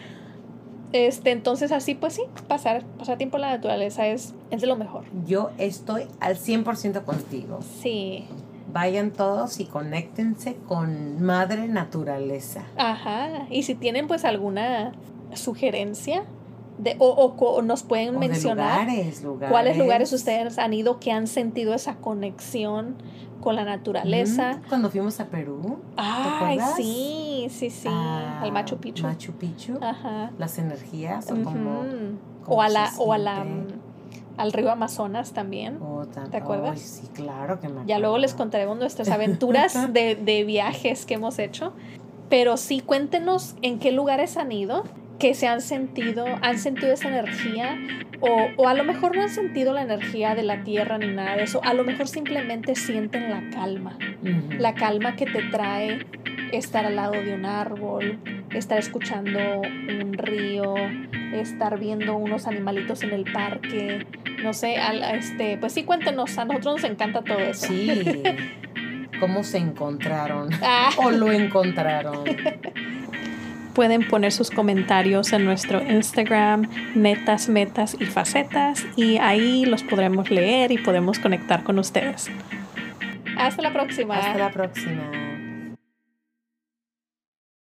Este, entonces así pues sí, pasar, pasar tiempo en la naturaleza es, es de lo mejor. Yo estoy al 100% contigo. Sí. Vayan todos y conéctense con Madre Naturaleza. Ajá. Y si tienen pues alguna sugerencia, de, o, o, nos pueden mencionar lugares, lugares. cuáles lugares ustedes han ido que han sentido esa conexión con la naturaleza. Cuando fuimos a Perú. Ay, sí, sí, sí. al Machu Picchu. Machu Picchu. Ajá. Las energías como, O a la, o a la al río Amazonas también. Oh, ¿Te acuerdas? sí, claro que me Ya luego les contaremos nuestras aventuras de, de viajes que hemos hecho. Pero sí, cuéntenos en qué lugares han ido que se han sentido, han sentido esa energía o, o, a lo mejor no han sentido la energía de la tierra ni nada de eso, a lo mejor simplemente sienten la calma, la calma que te trae estar al lado de un árbol, estar escuchando un río, estar viendo unos animalitos en el parque, no sé, este, pues sí cuéntenos, a nosotros nos encanta todo eso. Sí. ¿Cómo se encontraron? Ah. ¿O lo encontraron? Pueden poner sus comentarios en nuestro Instagram, metas, metas y facetas, y ahí los podremos leer y podemos conectar con ustedes. Hasta la próxima. Hasta la próxima.